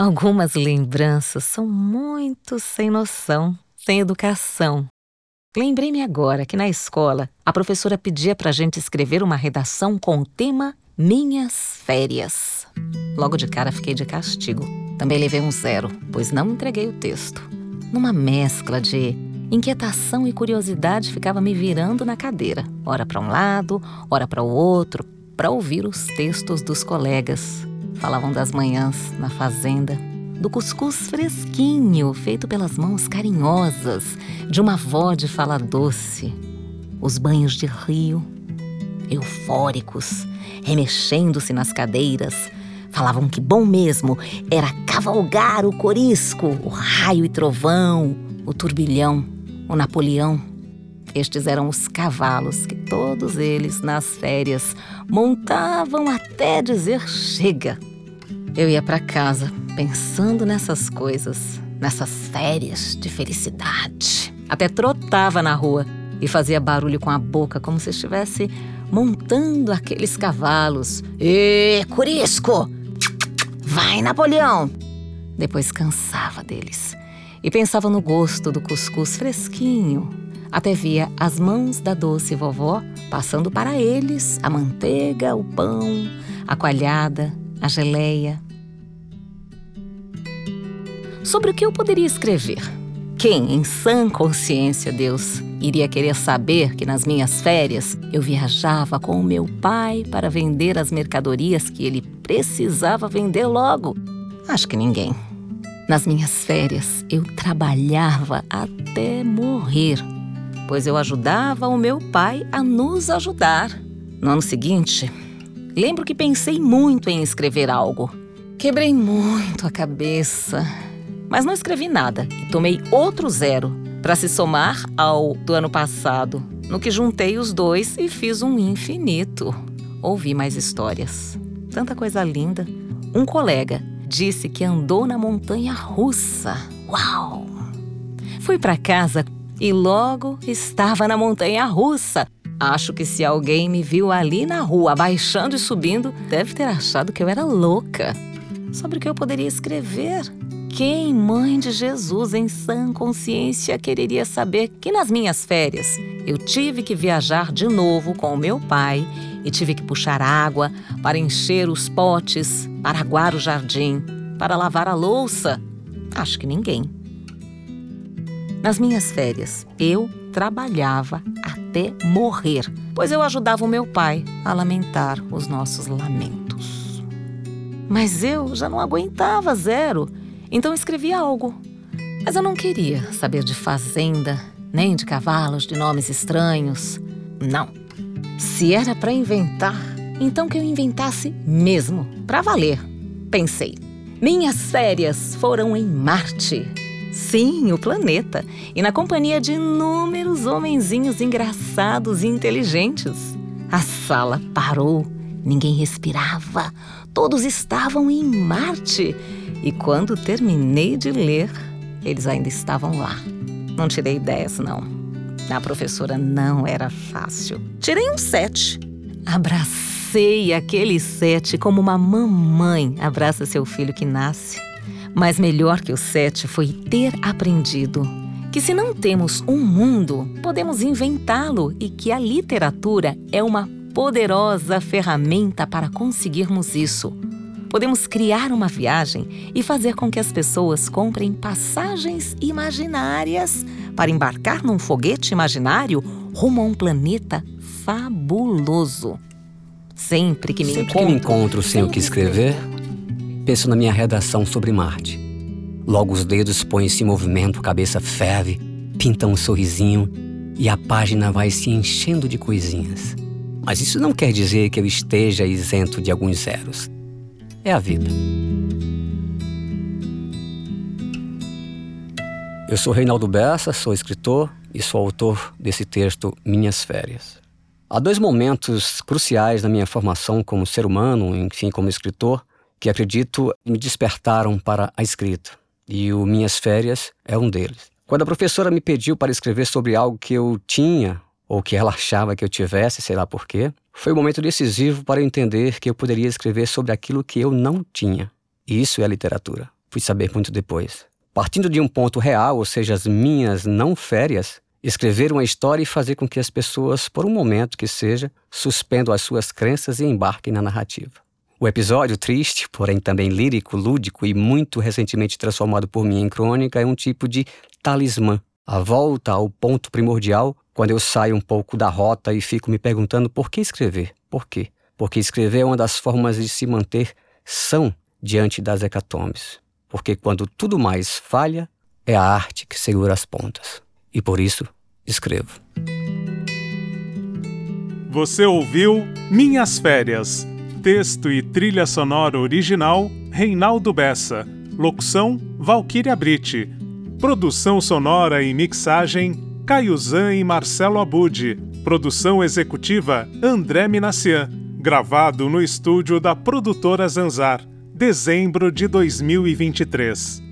Algumas lembranças são muito sem noção, sem educação. Lembrei-me agora que na escola a professora pedia pra gente escrever uma redação com o tema Minhas Férias. Logo de cara fiquei de castigo. Também levei um zero, pois não entreguei o texto. Numa mescla de inquietação e curiosidade, ficava me virando na cadeira, ora para um lado, ora para o outro, para ouvir os textos dos colegas. Falavam das manhãs na fazenda, do cuscuz fresquinho feito pelas mãos carinhosas de uma avó de fala doce, os banhos de rio, eufóricos, remexendo-se nas cadeiras, falavam que bom mesmo era cavalgar o corisco, o raio e trovão, o turbilhão, o Napoleão. Estes eram os cavalos que todos eles, nas férias, montavam até dizer chega. Eu ia para casa pensando nessas coisas, nessas férias de felicidade. Até trotava na rua e fazia barulho com a boca como se estivesse montando aqueles cavalos. Ê, Curisco! Vai, Napoleão! Depois cansava deles e pensava no gosto do cuscuz fresquinho. Até via as mãos da doce vovó passando para eles a manteiga, o pão, a coalhada, a geleia. Sobre o que eu poderia escrever? Quem, em sã consciência, Deus, iria querer saber que nas minhas férias eu viajava com o meu pai para vender as mercadorias que ele precisava vender logo? Acho que ninguém. Nas minhas férias eu trabalhava até morrer, pois eu ajudava o meu pai a nos ajudar. No ano seguinte, lembro que pensei muito em escrever algo. Quebrei muito a cabeça mas não escrevi nada e tomei outro zero para se somar ao do ano passado, no que juntei os dois e fiz um infinito. Ouvi mais histórias. Tanta coisa linda. Um colega disse que andou na montanha russa. Uau! Fui para casa e logo estava na montanha russa. Acho que se alguém me viu ali na rua, baixando e subindo, deve ter achado que eu era louca. Sobre o que eu poderia escrever? Quem, mãe de Jesus, em sã consciência, quereria saber que nas minhas férias eu tive que viajar de novo com o meu pai e tive que puxar água para encher os potes, para aguar o jardim, para lavar a louça? Acho que ninguém. Nas minhas férias, eu trabalhava até morrer, pois eu ajudava o meu pai a lamentar os nossos lamentos. Mas eu já não aguentava zero então escrevi algo. Mas eu não queria saber de fazenda, nem de cavalos de nomes estranhos. Não. Se era para inventar, então que eu inventasse mesmo, para valer. Pensei. Minhas férias foram em Marte. Sim, o planeta. E na companhia de inúmeros homenzinhos engraçados e inteligentes. A sala parou. Ninguém respirava. Todos estavam em Marte. E quando terminei de ler, eles ainda estavam lá. Não tirei ideias, não. A professora não era fácil. Tirei um sete. Abracei aquele sete como uma mamãe abraça seu filho que nasce. Mas melhor que o sete foi ter aprendido que se não temos um mundo, podemos inventá-lo e que a literatura é uma poderosa ferramenta para conseguirmos isso. Podemos criar uma viagem e fazer com que as pessoas comprem passagens imaginárias para embarcar num foguete imaginário rumo a um planeta fabuloso. Sempre que me Sempre encontro, que me encontro sem o que escrever, penso na minha redação sobre Marte. Logo os dedos põem-se em movimento, a cabeça ferve, pinta um sorrisinho e a página vai se enchendo de coisinhas. Mas isso não quer dizer que eu esteja isento de alguns zeros é a vida. Eu sou Reinaldo Bessa, sou escritor e sou autor desse texto Minhas Férias. Há dois momentos cruciais na minha formação como ser humano, enfim, como escritor, que acredito me despertaram para a escrita. E o Minhas Férias é um deles. Quando a professora me pediu para escrever sobre algo que eu tinha ou que ela achava que eu tivesse, sei lá porquê, foi um momento decisivo para eu entender que eu poderia escrever sobre aquilo que eu não tinha. E isso é literatura. fui saber muito depois. Partindo de um ponto real, ou seja, as minhas não férias, escrever uma história e fazer com que as pessoas, por um momento que seja, suspendam as suas crenças e embarquem na narrativa. O episódio triste, porém também lírico, lúdico e muito recentemente transformado por mim em crônica, é um tipo de talismã. A volta ao ponto primordial, quando eu saio um pouco da rota e fico me perguntando por que escrever? Por quê? Porque escrever é uma das formas de se manter são diante das hecatombes. Porque quando tudo mais falha, é a arte que segura as pontas e por isso escrevo. Você ouviu Minhas Férias. Texto e trilha sonora original Reinaldo Bessa. Locução Valquíria Brite. Produção sonora e mixagem Caiuzan e Marcelo Abude. Produção executiva André Minassian. Gravado no estúdio da produtora Zanzar. Dezembro de 2023.